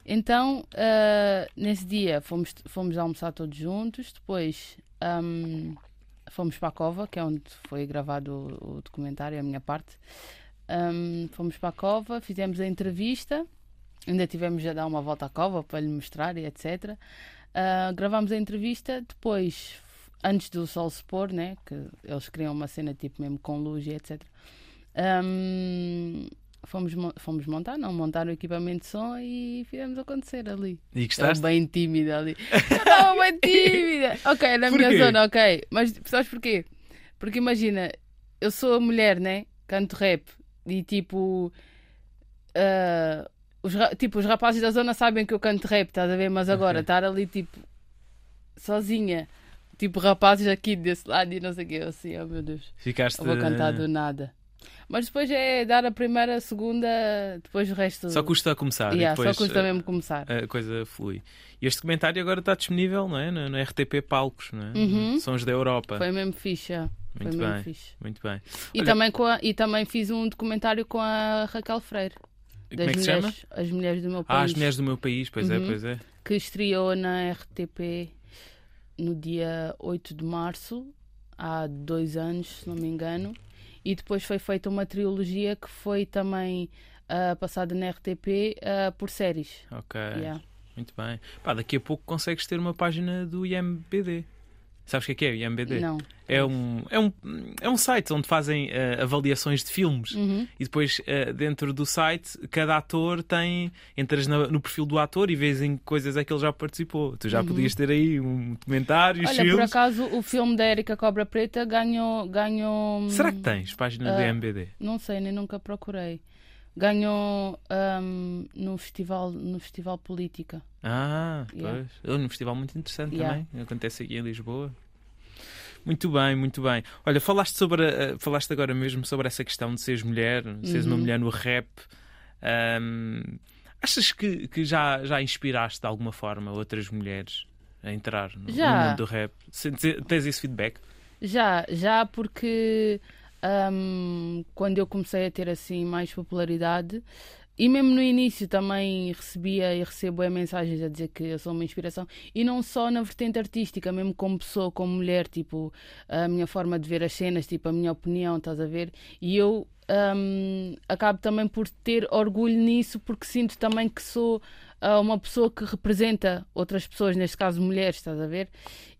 Então, ah, nesse dia, fomos, fomos almoçar todos juntos. Depois, ahm, fomos para a Cova, que é onde foi gravado o, o documentário, a minha parte. Ahm, fomos para a Cova, fizemos a entrevista. Ainda tivemos a dar uma volta à Cova para lhe mostrar e etc. Ah, gravámos a entrevista. Depois, antes do sol se pôr, né, que eles criam uma cena tipo mesmo com luz e etc. ahm, fomos, mo- fomos montar, não, montar o equipamento de som e fizemos acontecer ali. E Estava gostaste? bem tímida ali. Estava bem tímida. Ok, na minha zona, ok. Mas sabes porquê? Porque imagina, eu sou a mulher, né? Canto rap e tipo. ah, os, tipo, os rapazes da zona sabem que eu canto rap, estás a ver? Mas agora estar ali tipo sozinha, tipo rapazes aqui desse lado e não sei o que, eu assim, oh meu Deus, Ficaste. eu vou cantar do nada. Mas depois é dar a primeira, a segunda, depois o resto. Só custa a começar. e Yeah, depois, só custa eh, mesmo começar. a coisa flui. E este documentário agora está disponível, não é? No, no RTP Palcos, não é? Uhum. Sons da Europa. Foi mesmo. Foi Muito mesmo bem. fixe. Muito bem. E, Olha- também com a- e também fiz um documentário com a Raquel Freire. Como é que se chama? mulheres, As mulheres do meu Ah, país. as mulheres do meu país, pois é, Uhum. pois é. Que estreou na RTP no dia 8 de março, há dois anos, se não me engano. E depois foi feita uma trilogia que foi também ah, passada na RTP ah, por séries. Ok, Yeah. muito bem. Pá, daqui a pouco consegues ter uma página do IMBD. Sabes o que é que é o IMBD? Não. É um, é, um, é um site onde fazem eh, avaliações de filmes. Uhum. E depois, eh, dentro do site, cada ator tem. Entras na- no perfil do ator e vês em que coisas é que ele já participou. Tu já podias ter aí um documentário, Uhum. Olha, filmes. por acaso o filme da Erika Cobra Preta ganhou. ganhou Será que tens página do Ah, IMBD? Não sei, nem nunca procurei. Ganhou ahm, no, festival, no Festival Política. Ah, Yeah. pois. É um festival muito interessante Yeah. também. Acontece aqui em Lisboa. Muito bem, muito bem. Olha, falaste, sobre falaste agora mesmo sobre essa questão de seres mulher, seres uma Uhum. mulher no rap. Ahm, achas que, que já, já inspiraste de alguma forma outras mulheres a entrar no, no mundo do rap? Tens esse feedback? Já, já porque hum, quando eu comecei a ter assim mais popularidade e mesmo no início também recebia e recebo mensagens a dizer que eu sou uma inspiração e não só na vertente artística, mesmo como pessoa, como mulher, tipo a minha forma de ver as cenas, tipo a minha opinião, estás a ver? E eu hum, acabo também por ter orgulho nisso porque sinto também que sou ah, uma pessoa que representa outras pessoas, neste caso mulheres, estás a ver?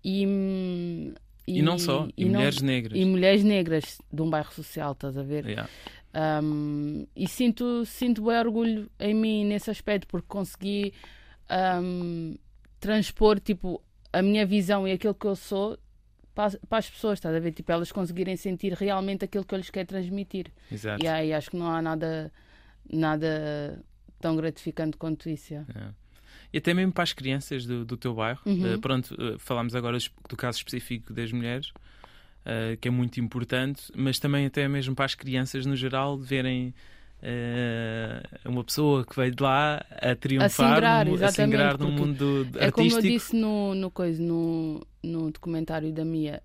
E, hum, E, não só, e, não- mulheres negras. e mulheres negras de um bairro social, estás a ver? Yeah. Um, e sinto, sinto bem orgulho em mim nesse aspecto, porque consegui um, transpor tipo, a minha visão e aquilo que eu sou para, para as pessoas, estás a ver? Tipo, elas conseguirem sentir realmente aquilo que eu lhes quero transmitir. Exato. E aí acho que não há nada, nada tão gratificante quanto isso. yeah. É. E até mesmo para as crianças do, do teu bairro. Uhum. Eh, pronto, eh, falámos agora do caso específico das mulheres, eh, que é muito importante, mas também até mesmo para as crianças no geral verem eh, uma pessoa que veio de lá a triunfar, singrar, a singrar no mundo É como eu artístico. disse no, no, coisa, no, no documentário da Mia.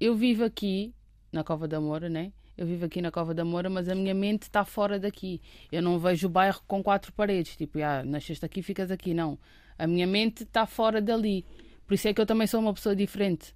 Eu vivo aqui, na Cova da Moura, né? Eu vivo aqui na Cova da Moura, mas a minha mente está fora daqui. Eu não vejo o bairro com quatro paredes. Tipo, ah, nasceste aqui, ficas aqui. Não. A minha mente está fora dali. Por isso é que eu também sou uma pessoa diferente.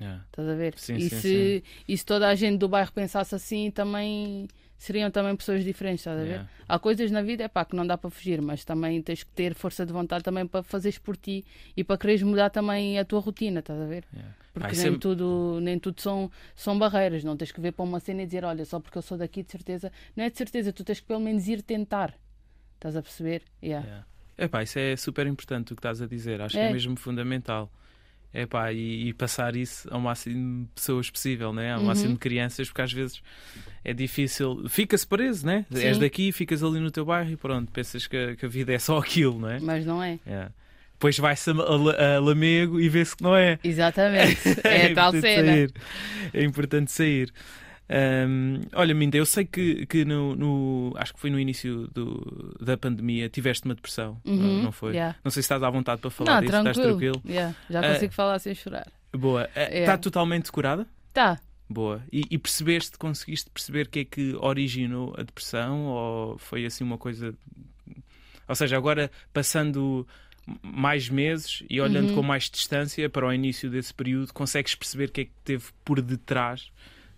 Yeah. Estás a ver? Sim, e, sim, se, e se toda a gente do bairro pensasse assim, também seriam também pessoas diferentes, estás a ver? Yeah. Há coisas na vida é pá, que não dá para fugir, mas também tens que ter força de vontade também para fazeres por ti e para quereres mudar também a tua rotina, estás a ver? Yeah. Porque Ah, isso nem, é- tudo, nem tudo são, são barreiras, não tens que ver para uma cena e dizer, olha, só porque eu sou daqui, de certeza. Não é de certeza, tu tens que pelo menos ir tentar. Estás a perceber? Yeah. Yeah. Epá, isso é super importante o que estás a dizer. Acho que é É. mesmo fundamental. Epá, e, e passar isso ao máximo de pessoas possível, né? ao Uhum. máximo de crianças, porque às vezes é difícil. Fica-se preso, né? És daqui, ficas ali no teu bairro e pronto, pensas que, a- que a vida é só aquilo, não é? Mas não é. Yeah. Depois vai-se a, a- a Lamego e vê-se que não é. Exatamente. É, tal importante cena. sair. É importante sair. Ahm, olha, Minda, eu sei que, que no, no- acho que foi no início do- da pandemia tiveste uma depressão, não, Uhum, não foi? yeah. Não sei se estás à vontade para falar Não, disso, tranquilo. estás tranquilo. Yeah, Já Eh, consigo falar sem chorar. Boa. Eh, É. Está totalmente curada? Tá. Boa. E, e percebeste, conseguiste perceber o que é que originou a depressão ou foi assim uma coisa. Ou seja, agora passando mais meses e olhando Uhum. com mais distância para o início desse período, consegues perceber o que é que teve por detrás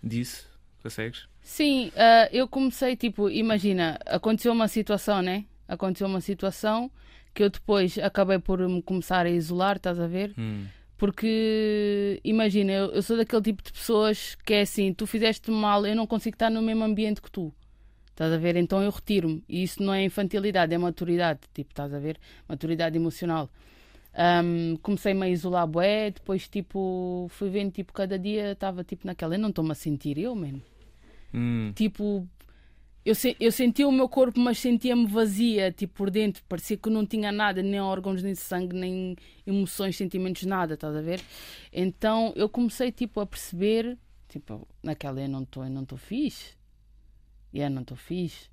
disso? Consegues? Sim, ah, eu comecei, tipo, imagina, aconteceu uma situação, né? Aconteceu uma situação que eu depois acabei por me começar a isolar, estás a ver? Hum. Porque, imagina, eu, eu sou daquele tipo de pessoas que é assim, tu fizeste mal, eu não consigo estar no mesmo ambiente que tu. Estás a ver? Então eu retiro-me. E isso não é infantilidade, é maturidade. Tipo, estás a ver? Maturidade emocional. Ahm, Comecei-me a isolar bué, depois tipo, fui vendo, tipo, cada dia estava tipo naquela, eu não estou-me a sentir eu, mano Hum. tipo eu, se- eu sentia o meu corpo mas sentia-me vazia tipo por dentro. Parecia que não tinha nada nem órgãos nem sangue nem emoções sentimentos nada estás a ver? Então eu comecei tipo a perceber tipo naquela eu não estou eu não estou fixe. E eu não estou fixe.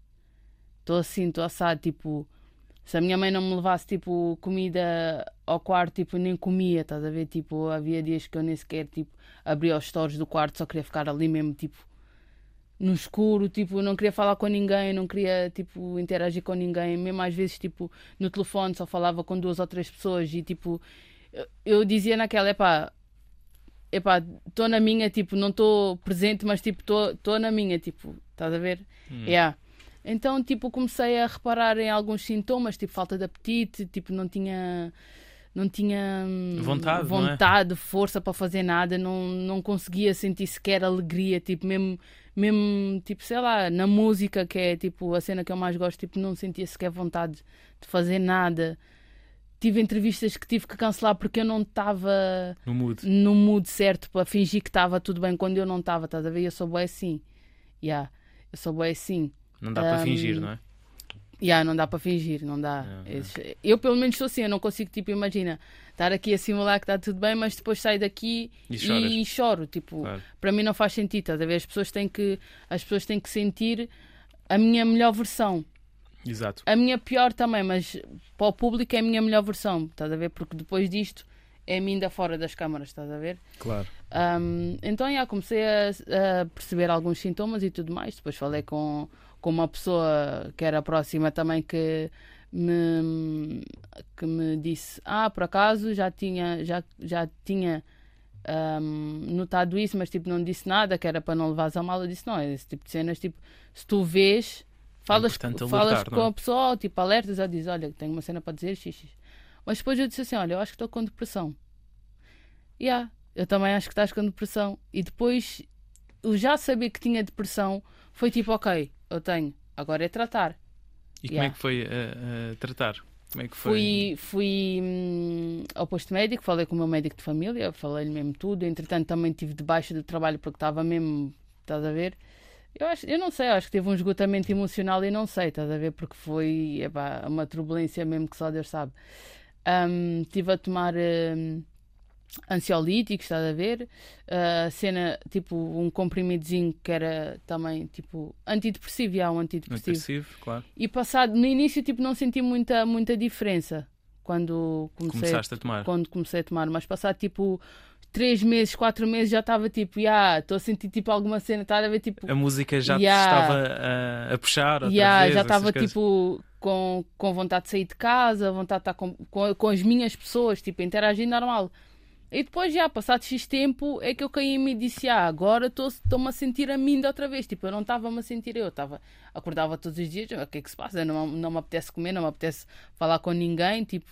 Estou assim estou assado tipo se a minha mãe não me levasse tipo comida ao quarto tipo nem comia estás a ver tipo havia dias que eu nem sequer tipo abria os stores do quarto só queria ficar ali mesmo tipo no escuro, tipo, não queria falar com ninguém, não queria, tipo, interagir com ninguém, mesmo às vezes, tipo, no telefone só falava com duas ou três pessoas e, tipo, eu, dizia naquela, epá, epá, estou na minha, tipo, não estou presente, mas, tipo, estou na minha, tipo, estás a ver? Yeah. Então, tipo, comecei a reparar em alguns sintomas, tipo, falta de apetite, tipo, não tinha... Não tinha hum, Vontade, é? vontade força para fazer nada, não, não conseguia sentir sequer alegria, tipo, mesmo mesmo, tipo, sei lá, na música, que é tipo a cena que eu mais gosto, tipo, não sentia sequer vontade de fazer nada. Tive entrevistas que tive que cancelar porque eu não estava No mood. no mood certo para fingir que estava tudo bem quando eu não estava, estás a ver? Eu sou boa assim. Yeah, eu sou boa assim. Não dá para Um, fingir, não é? Yeah, não dá para fingir, não dá. Esse- Eu pelo menos sou assim, eu não consigo, tipo, imagina, estar aqui a simular que está tudo bem, mas depois saio daqui E e, choras. choro. Tipo, Claro. para mim não faz sentido, estás a ver? As pessoas têm que, as pessoas têm que sentir a minha melhor versão. Exato. A minha pior também, mas para o público é a minha melhor versão, estás a ver? Porque depois disto é a mim ainda fora das câmaras, estás a ver? Claro. Um, então, já, comecei a, a perceber alguns sintomas e tudo mais. Depois falei com, com uma pessoa que era próxima também que me, que me disse: Ah, por acaso já tinha, já, já tinha um, notado isso, mas tipo, não disse nada, que era para não levares a mal. Eu disse: Não, é esse tipo de cenas, tipo, se tu vês, falas, importante falas alertar, com não é? a pessoa, ou, tipo, alertas, ou dizes: Olha, tenho uma cena para dizer, xixi. Mas depois eu disse assim: Olha, eu acho que estou com depressão. Yeah, eu também acho que estás com depressão. E depois, eu já saber que tinha depressão, foi tipo, ok, eu tenho, agora é tratar. E como é Yeah. que foi a tratar? Como é que foi? Fui, fui hum, ao posto médico, falei com o meu médico de família, falei-lhe mesmo tudo. Entretanto, também tive de baixa do trabalho porque estava mesmo, estás a ver? Eu, acho, eu não sei, acho que teve um esgotamento emocional e não sei, estás a ver? Porque foi epá, uma turbulência mesmo que só Deus sabe. Hum, tive a tomar hum, ansiolíticos, estás a ver? A cena, tipo, um comprimidozinho que era também, tipo, antidepressivo, já, um antidepressivo. Agressivo, claro. E passado, no início, tipo, não senti muita, muita diferença quando comecei, Começaste a tomar. quando comecei a tomar, mas passado, tipo, três meses, quatro meses, já estava tipo, já, estou a sentir, tipo, alguma cena, estás a ver, tipo, A música já Yeah. estava a, a puxar já, vez, já estava, tipo, com, com vontade de sair de casa, vontade de estar com, com, com as minhas pessoas, tipo, interagir normal. E depois, já, passado X tempo, é que eu caí e disse, ah, agora estou- estou-me a sentir a mim de outra vez. Tipo, eu não estava-me a sentir eu, estava, acordava todos os dias, "Ah, o que é que se passa? Não, não me apetece comer, não me apetece falar com ninguém, tipo,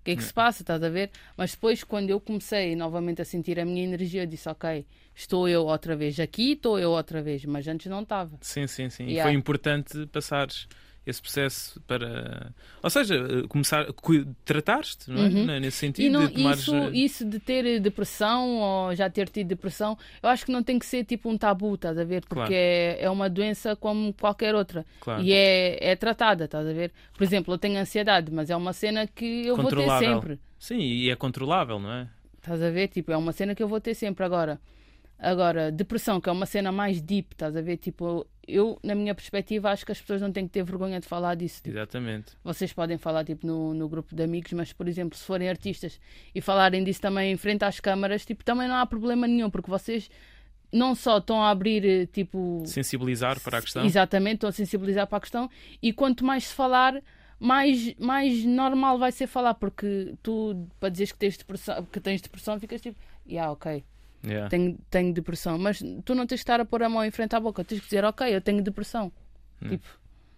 o que é que se passa, estás a ver? Mas depois, quando eu comecei novamente a sentir a minha energia, eu disse, ok, estou eu outra vez aqui, estou eu outra vez, mas antes não estava. Sim, sim, sim. E Yeah. foi importante passares esse processo para. Ou seja, começar. Tratares-te, não é? Uhum. Né, Nesse sentido, E não, de tomares. isso, eh, isso de ter depressão ou já ter tido depressão, eu acho que não tem que ser tipo um tabu, estás a ver? Porque Claro. é, é uma doença como qualquer outra. Claro. E é, é tratada, estás a ver? Por exemplo, eu tenho ansiedade, mas é uma cena que eu vou ter sempre. Sim, e é controlável, não é? Estás a ver? Tipo, é uma cena que eu vou ter sempre agora. Agora, depressão, que é uma cena mais deep, estás a ver? Tipo, eu, na minha perspectiva, acho que as pessoas não têm que ter vergonha de falar disso. Tipo, Exatamente. vocês podem falar tipo no, no grupo de amigos, mas por exemplo, se forem artistas e falarem disso também em frente às câmaras, tipo, também não há problema nenhum, porque vocês não só estão a abrir eh, tipo Sensibilizar para a questão. Exatamente, estão a sensibilizar para a questão e quanto mais se falar, mais, mais normal vai ser falar, porque tu, para dizeres que tens depressão, que tens depressão, ficas tipo, yeah, ok, Yeah. tenho, tenho depressão, mas tu não tens de estar a pôr a mão em frente à boca, tens que dizer, ok, eu tenho depressão. Tipo,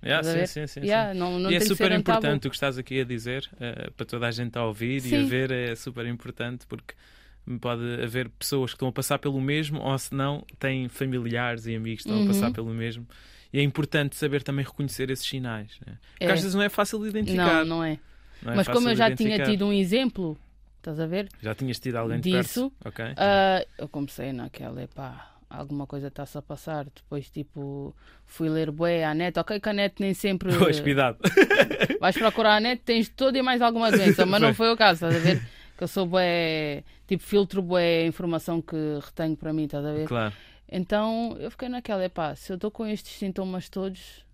Yeah, sim, sim, sim, sim. Yeah, não, não e é super importante o que estás aqui a dizer eh, para toda a gente a ouvir e a Sim. ver é super importante porque pode haver pessoas que estão a passar pelo mesmo ou se não têm familiares e amigos que estão Uhum. a passar pelo mesmo e é importante saber também reconhecer esses sinais né? porque É. às vezes não é fácil de identificar Não, não é. não é Mas como eu de já tinha tido um exemplo, estás a ver? já tinhas tido alguém de disso, perto ok Ah, eu comecei naquela, epá, alguma coisa está-se a passar. Depois, tipo, fui ler bué à net. Ok, que a net nem sempre. Pois, cuidado Vais procurar a net, tens toda e mais alguma doença, mas não Foi. o caso, estás a ver? Que eu sou bué, tipo, filtro bué a informação que retenho para mim, estás a ver? claro Então eu fiquei naquela, epá, se eu estou com estes sintomas todos,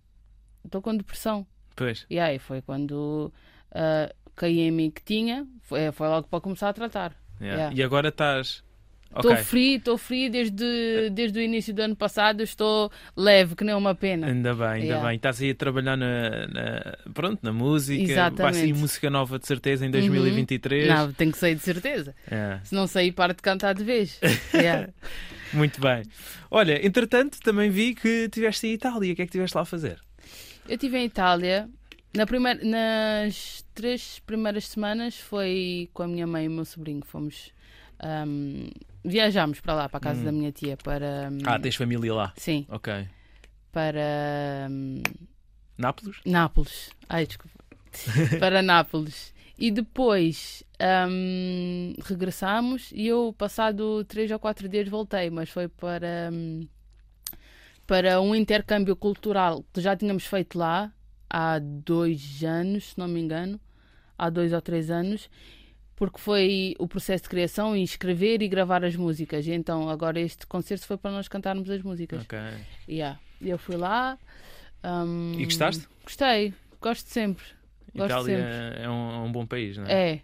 estou com depressão. pois E aí foi quando ah, caí em mim que tinha, foi, foi logo para começar a tratar. yeah. Yeah. e agora estás Estou ok free, estou free desde, desde o início do ano passado, estou leve, que nem uma pena. Ainda bem, ainda Yeah. bem. Estás aí a trabalhar na, na- pronto, na música. Exatamente. Vai sair música nova de certeza em 2023. Não, tenho que sair de certeza. É, Se não sair, paro de cantar de vez. Yeah. muito bem. Olha, entretanto, também vi que estiveste em Itália. O que é que estiveste lá a fazer? Eu estive em Itália. Na primeira, nas três primeiras semanas foi com a minha mãe e o meu sobrinho. Fomos. ahm, viajámos para lá, para a casa Hum. da minha tia, para. hum, Ah, tens família lá. Sim, Ok. para. hum, Nápoles? Nápoles. Ai, desculpa. para Nápoles. E depois hum, regressámos e eu, passado três ou quatro dias, voltei, mas foi para, hum, para um intercâmbio cultural que já tínhamos feito lá há dois anos, se não me engano, há dois ou três anos, porque foi o processo de criação e escrever e gravar as músicas. E então agora este concerto foi para nós cantarmos as músicas. Ok. Yeah. Eu fui lá. um, E gostaste? Gostei, gosto sempre. Gosto Itália sempre. é um, é um bom país, não é? É,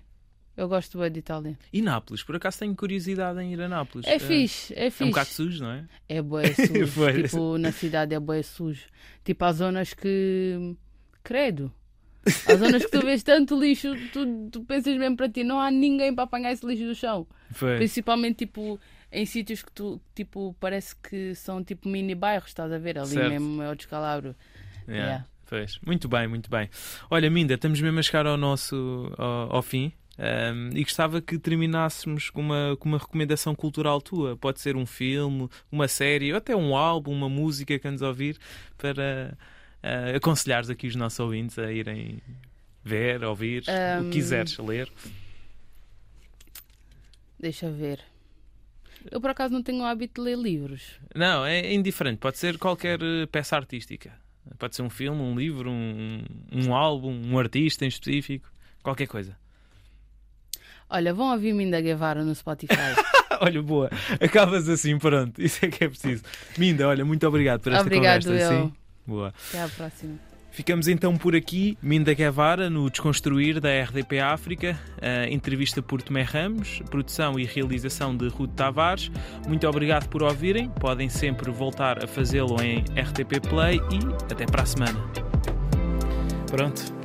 eu gosto bem de Itália. E Nápoles? Por acaso tenho curiosidade em ir a Nápoles. É fixe, é É um fixe. bocado sujo, não é? É bué sujo. Pois. tipo, na cidade é bué sujo. Tipo, há zonas que. Credo. Há zonas que tu vês tanto lixo, tu, tu pensas mesmo para ti, não há ninguém para apanhar esse lixo do chão. Foi. Principalmente, tipo, em sítios que tu, tipo, parece que são tipo mini bairros, estás a ver? Ali Certo. mesmo é o descalabro. Yeah, Yeah. pois. Muito bem, muito bem. Olha, Minda, estamos mesmo a chegar ao nosso ao, ao fim. um, e gostava que terminássemos com uma, com uma recomendação cultural tua. Pode ser um filme, uma série, ou até um álbum, uma música que andes a ouvir, para uh, aconselhares aqui os nossos ouvintes a irem ver, ouvir, o Um, que quiseres, ler. Deixa ver. Eu por acaso não tenho o hábito de ler livros. Não, é indiferente. Pode ser qualquer eh, peça artística. Pode ser um filme, um livro, um, um álbum, um artista em específico, qualquer coisa. Olha, vão ouvir Minda Guevara no Spotify. olha, boa. Acabas assim, pronto. Isso é que é preciso. Minda, olha, muito obrigado por esta Obrigado, conversa. eu. Sim? Boa. Até à próxima. Ficamos então por aqui. Minda Guevara no Desconstruir da RDP África. A entrevista por Tomé Ramos, produção e realização de Ruth Tavares. Muito obrigado por ouvirem. Podem sempre voltar a fazê-lo em RTP Play e até para a semana. Pronto.